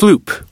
sloop